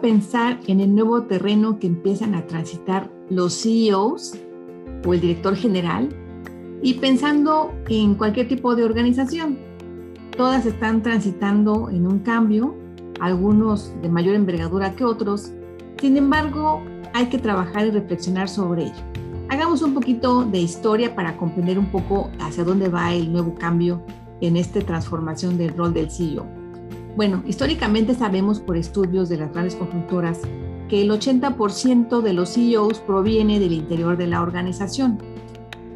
Pensar en el nuevo terreno que empiezan a transitar los CEOs o el director general y pensando en cualquier tipo de organización. Todas están transitando en un cambio, algunos de mayor envergadura que otros. Sin embargo, hay que trabajar y reflexionar sobre ello. Hagamos un poquito de historia para comprender un poco hacia dónde va el nuevo cambio en esta transformación del rol del CEO. Bueno, históricamente sabemos por estudios de las grandes consultoras que el 80% de los CEOs proviene del interior de la organización.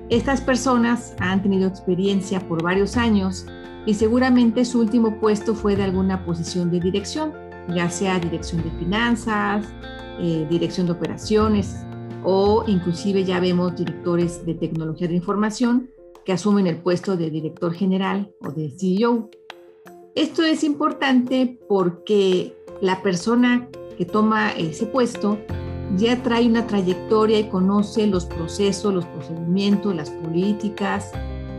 Estas personas han tenido experiencia por varios años y seguramente su último puesto fue de alguna posición de dirección, ya sea dirección de finanzas, eh, dirección de operaciones o inclusive ya vemos directores de tecnología de información que asumen el puesto de director general o de CEO. Esto es importante porque la persona que toma ese puesto ya trae una trayectoria y conoce los procesos, los procedimientos, las políticas,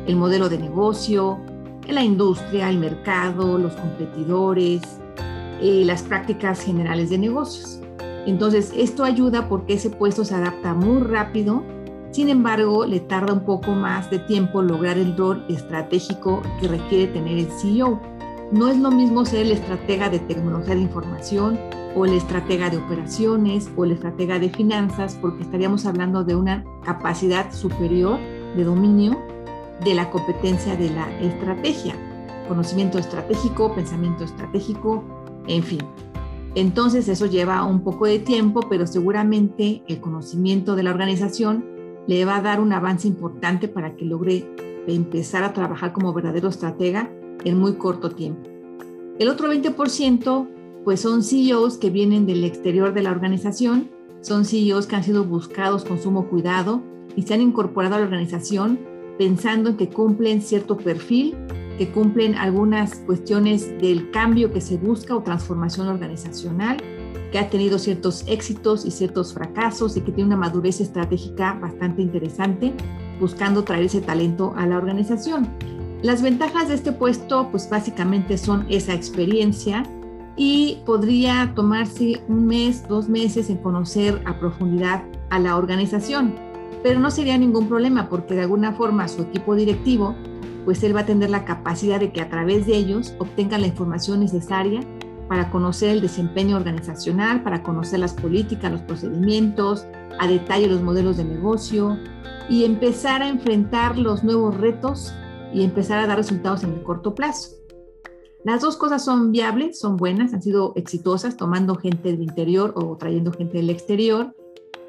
el modelo de negocio, la industria, el mercado, los competidores, eh, las prácticas generales de negocios. Entonces, esto ayuda porque ese puesto se adapta muy rápido, sin embargo, le tarda un poco más de tiempo lograr el rol estratégico que requiere tener el CEO. No es lo mismo ser el estratega de tecnología de información o el estratega de operaciones o el estratega de finanzas, porque estaríamos hablando de una capacidad superior de dominio de la competencia de la estrategia, conocimiento estratégico, pensamiento estratégico, en fin. Entonces eso lleva un poco de tiempo, pero seguramente el conocimiento de la organización le va a dar un avance importante para que logre empezar a trabajar como verdadero estratega en muy corto tiempo. El otro 20% pues son CEOs que vienen del exterior de la organización, son CEOs que han sido buscados con sumo cuidado y se han incorporado a la organización pensando en que cumplen cierto perfil, que cumplen algunas cuestiones del cambio que se busca o transformación organizacional, que ha tenido ciertos éxitos y ciertos fracasos y que tiene una madurez estratégica bastante interesante, buscando traer ese talento a la organización. Las ventajas de este puesto, pues básicamente son esa experiencia y podría tomarse un mes, dos meses en conocer a profundidad a la organización, pero no sería ningún problema porque de alguna forma su equipo directivo, pues él va a tener la capacidad de que a través de ellos obtengan la información necesaria para conocer el desempeño organizacional, para conocer las políticas, los procedimientos, a detalle los modelos de negocio y empezar a enfrentar los nuevos retos y empezar a dar resultados en el corto plazo. Las dos cosas son viables, son buenas, han sido exitosas tomando gente del interior o trayendo gente del exterior,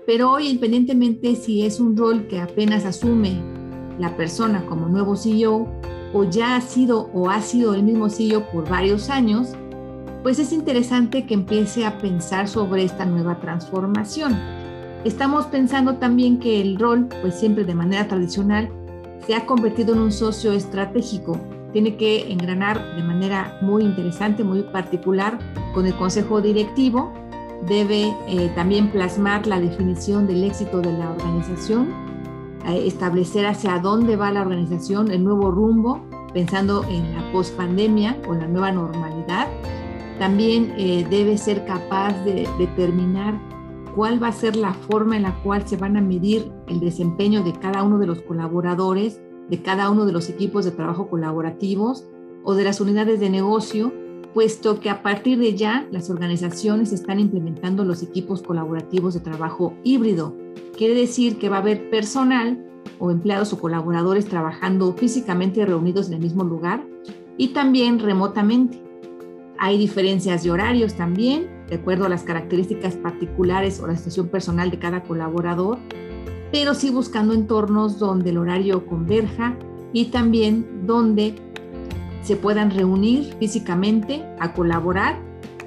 pero hoy independientemente si es un rol que apenas asume la persona como nuevo CEO o ya ha sido o ha sido el mismo CEO por varios años, pues es interesante que empiece a pensar sobre esta nueva transformación. Estamos pensando también que el rol, pues siempre de manera tradicional, se ha convertido en un socio estratégico. Tiene que engranar de manera muy interesante, muy particular con el consejo directivo. Debe eh, también plasmar la definición del éxito de la organización, eh, establecer hacia dónde va la organización, el nuevo rumbo, pensando en la pospandemia o la nueva normalidad. También eh, debe ser capaz de determinar cuál va a ser la forma en la cual se van a medir el desempeño de cada uno de los colaboradores, de cada uno de los equipos de trabajo colaborativos o de las unidades de negocio, puesto que a partir de ya las organizaciones están implementando los equipos colaborativos de trabajo híbrido. Quiere decir que va a haber personal o empleados o colaboradores trabajando físicamente reunidos en el mismo lugar y también remotamente. Hay diferencias de horarios también, de acuerdo a las características particulares o la situación personal de cada colaborador, pero sí buscando entornos donde el horario converja y también donde se puedan reunir físicamente a colaborar,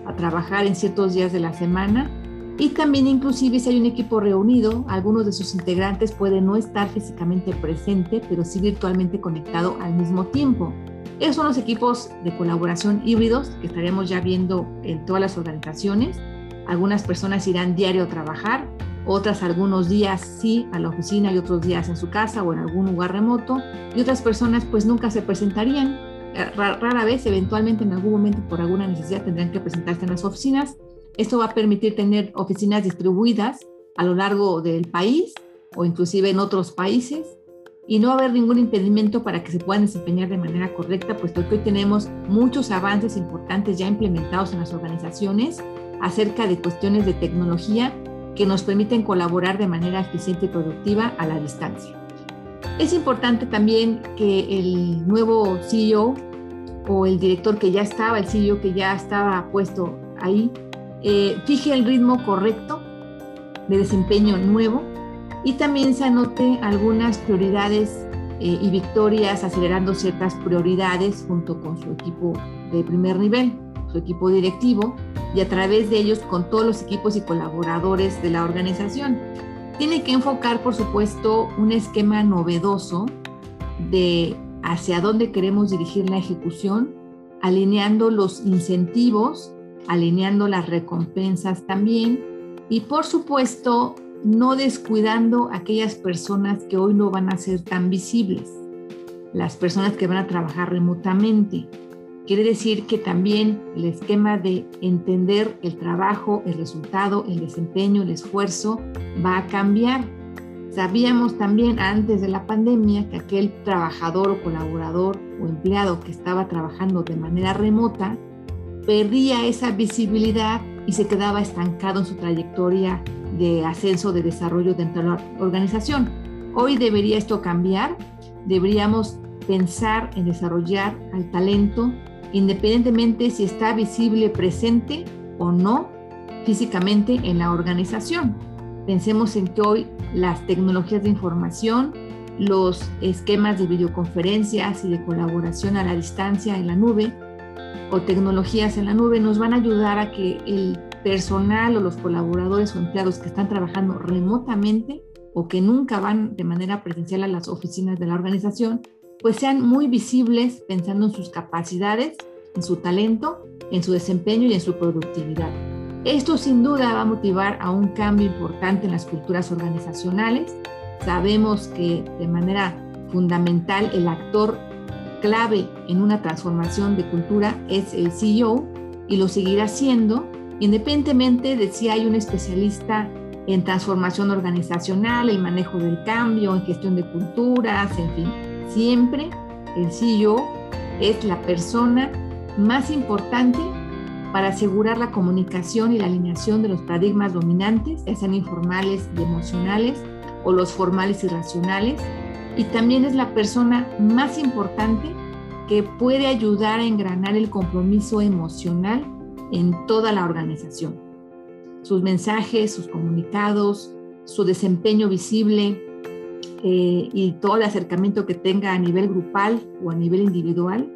a trabajar en ciertos días de la semana Y también inclusive si hay un equipo reunido, algunos de sus integrantes pueden no estar físicamente presente, pero sí virtualmente conectado al mismo tiempo. Esos son los equipos de colaboración híbridos que estaríamos ya viendo en todas las organizaciones. Algunas personas irán diario a trabajar, otras algunos días sí a la oficina y otros días en su casa o en algún lugar remoto, y otras personas pues nunca se presentarían. Eh, rara vez, eventualmente en algún momento por alguna necesidad tendrán que presentarse en las oficinas. Esto va a permitir tener oficinas distribuidas a lo largo del país o inclusive en otros países y no va a haber ningún impedimento para que se puedan desempeñar de manera correcta, puesto que hoy tenemos muchos avances importantes ya implementados en las organizaciones acerca de cuestiones de tecnología que nos permiten colaborar de manera eficiente y productiva a la distancia. Es importante también que el nuevo CEO o el director que ya estaba, el CEO que ya estaba puesto ahí, eh, fije el ritmo correcto de desempeño nuevo y también se anote algunas prioridades eh, y victorias acelerando ciertas prioridades junto con su equipo de primer nivel su equipo directivo y a través de ellos con todos los equipos y colaboradores de la organización. Tiene que enfocar, por supuesto, un esquema novedoso de hacia dónde queremos dirigir la ejecución, alineando los incentivos, alineando las recompensas también y, por supuesto, no descuidando aquellas personas que hoy no van a ser tan visibles, las personas que van a trabajar remotamente Quiere decir que también el esquema de entender el trabajo, el resultado, el desempeño, el esfuerzo va a cambiar. Sabíamos también antes de la pandemia que aquel trabajador o colaborador o empleado que estaba trabajando de manera remota perdía esa visibilidad y se quedaba estancado en su trayectoria de ascenso, de desarrollo dentro de la organización. Hoy debería esto cambiar, deberíamos pensar en desarrollar al talento independientemente si está visible, presente o no físicamente en la organización. Pensemos en que hoy las tecnologías de información, los esquemas de videoconferencias y de colaboración a la distancia en la nube o tecnologías en la nube nos van a ayudar a que el personal o los colaboradores o empleados que están trabajando remotamente o que nunca van de manera presencial a las oficinas de la organización pues sean muy visibles pensando en sus capacidades, en su talento, en su desempeño y en su productividad. Esto sin duda va a motivar a un cambio importante en las culturas organizacionales. Sabemos que de manera fundamental el actor clave en una transformación de cultura es el CEO y lo seguirá siendo independientemente de si hay un especialista en transformación organizacional, el manejo del cambio, en gestión de culturas, en fin Siempre el CEO es la persona más importante para asegurar la comunicación y la alineación de los paradigmas dominantes, ya sean informales y emocionales o los formales y racionales. Y también es la persona más importante que puede ayudar a engranar el compromiso emocional en toda la organización. Sus mensajes, sus comunicados, su desempeño visible, eh, y todo el acercamiento que tenga a nivel grupal o a nivel individual,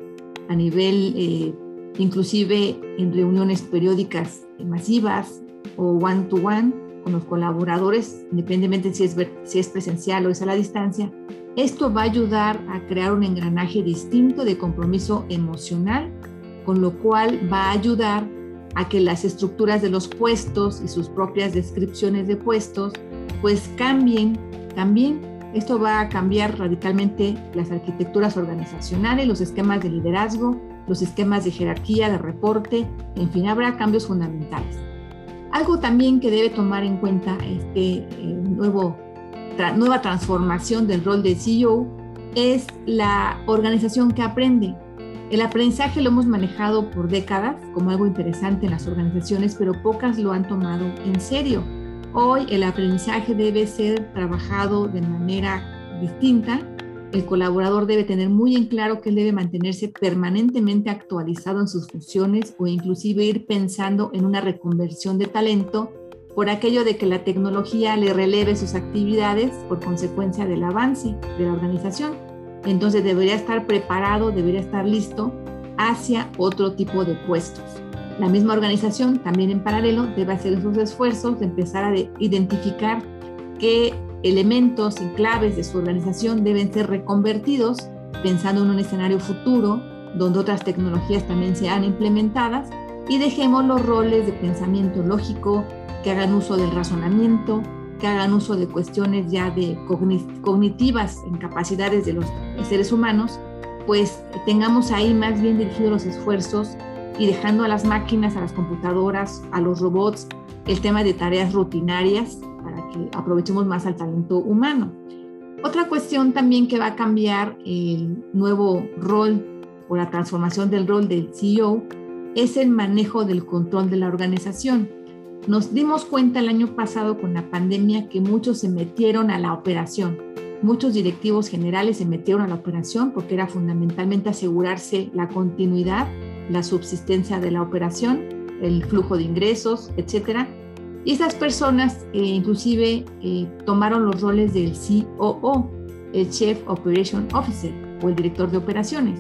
a nivel eh, inclusive en reuniones periódicas masivas o one-to-one con los colaboradores, independientemente si es, si es presencial o es a la distancia, esto va a ayudar a crear un engranaje distinto de compromiso emocional, con lo cual va a ayudar a que las estructuras de los puestos y sus propias descripciones de puestos pues cambien también esto va a cambiar radicalmente las arquitecturas organizacionales, los esquemas de liderazgo, los esquemas de jerarquía, de reporte, en fin, habrá cambios fundamentales. Algo también que debe tomar en cuenta este eh, nuevo, nueva transformación del rol de CEO es la organización que aprende. El aprendizaje lo hemos manejado por décadas como algo interesante en las organizaciones, pero pocas lo han tomado en serio. Hoy el aprendizaje debe ser trabajado de manera distinta. El colaborador debe tener muy en claro que él debe mantenerse permanentemente actualizado en sus funciones o inclusive ir pensando en una reconversión de talento por aquello de que la tecnología le releve sus actividades por consecuencia del avance de la organización. Entonces debería estar preparado, debería estar listo hacia otro tipo de puestos. la misma organización también en paralelo debe hacer esos esfuerzos de empezar a identificar qué elementos y claves de su organización deben ser reconvertidos pensando en un escenario futuro donde otras tecnologías también sean implementadas y dejemos los roles de pensamiento lógico, que hagan uso del razonamiento, que hagan uso de cuestiones ya de cognitivas en capacidades de los seres humanos, pues tengamos ahí más bien dirigidos los esfuerzos y dejando a las máquinas, a las computadoras, a los robots, el tema de tareas rutinarias para que aprovechemos más al talento humano. Otra cuestión también que va a cambiar el nuevo rol o la transformación del rol del CEO es el manejo del control de la organización. Nos dimos cuenta el año pasado con la pandemia que muchos se metieron a la operación. Muchos directivos generales se metieron a la operación porque era fundamentalmente asegurarse la continuidad la subsistencia de la operación, el flujo de ingresos, etcétera. Y esas personas eh, inclusive eh, tomaron los roles del COO, el Chief Operation Officer o el director de operaciones.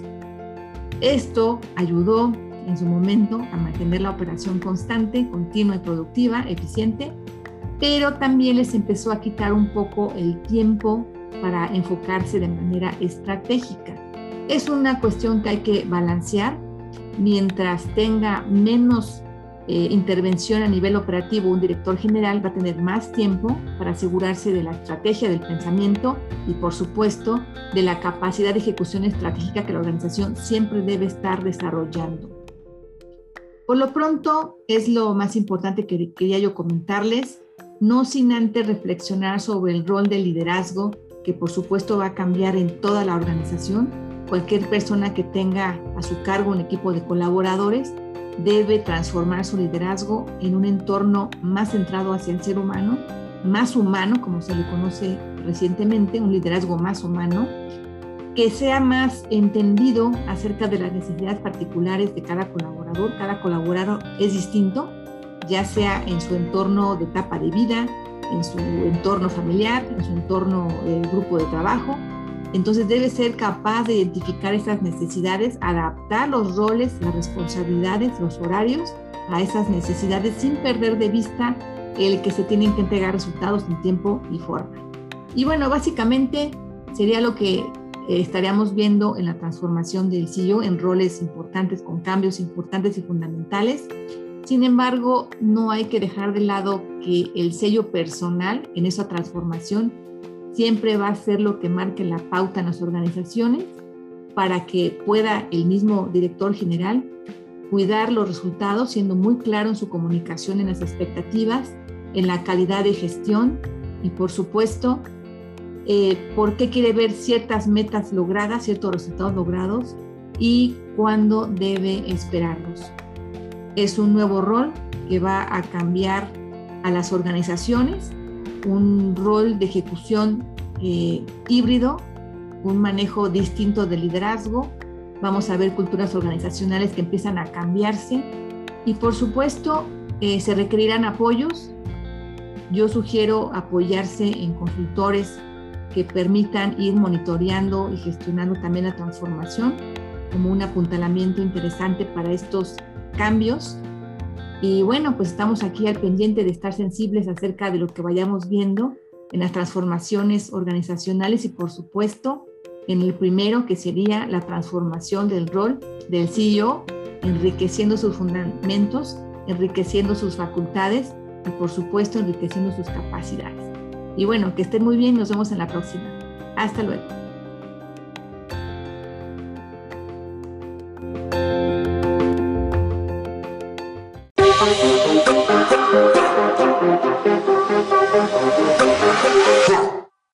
Esto ayudó en su momento a mantener la operación constante, continua y productiva, eficiente, pero también les empezó a quitar un poco el tiempo para enfocarse de manera estratégica. Es una cuestión que hay que balancear mientras tenga menos eh, intervención a nivel operativo, un director general va a tener más tiempo para asegurarse de la estrategia del pensamiento y, por supuesto, de la capacidad de ejecución estratégica que la organización siempre debe estar desarrollando. Por lo pronto, es lo más importante que quería yo comentarles, no sin antes reflexionar sobre el rol del liderazgo, que por supuesto va a cambiar en toda la organización. Cualquier persona que tenga a su cargo un equipo de colaboradores debe transformar su liderazgo en un entorno más centrado hacia el ser humano, más humano, como se le conoce recientemente, un liderazgo más humano, que sea más entendido acerca de las necesidades particulares de cada colaborador. Cada colaborador es distinto, ya sea en su entorno de etapa de vida, en su entorno familiar, en su entorno de grupo de trabajo, entonces debe ser capaz de identificar esas necesidades, adaptar los roles, las responsabilidades, los horarios a esas necesidades sin perder de vista el que se tienen que entregar resultados en tiempo y forma. Y bueno, básicamente sería lo que eh, estaríamos viendo en la transformación del CEO en roles importantes, con cambios importantes y fundamentales. Sin embargo, no hay que dejar de lado que el sello personal en esa transformación siempre va a ser lo que marque la pauta en las organizaciones para que pueda el mismo director general cuidar los resultados, siendo muy claro en su comunicación, en las expectativas, en la calidad de gestión y, por supuesto, eh, por qué quiere ver ciertas metas logradas, ciertos resultados logrados y cuándo debe esperarlos. Es un nuevo rol que va a cambiar a las organizaciones un rol de ejecución eh, híbrido, un manejo distinto de liderazgo. Vamos a ver culturas organizacionales que empiezan a cambiarse y por supuesto eh, se requerirán apoyos. Yo sugiero apoyarse en consultores que permitan ir monitoreando y gestionando también la transformación como un apuntalamiento interesante para estos cambios y bueno, pues estamos aquí al pendiente de estar sensibles acerca de lo que vayamos viendo en las transformaciones organizacionales y por supuesto en el primero que sería la transformación del rol del CEO, enriqueciendo sus fundamentos, enriqueciendo sus facultades y por supuesto enriqueciendo sus capacidades. Y bueno, que estén muy bien, nos vemos en la próxima. Hasta luego.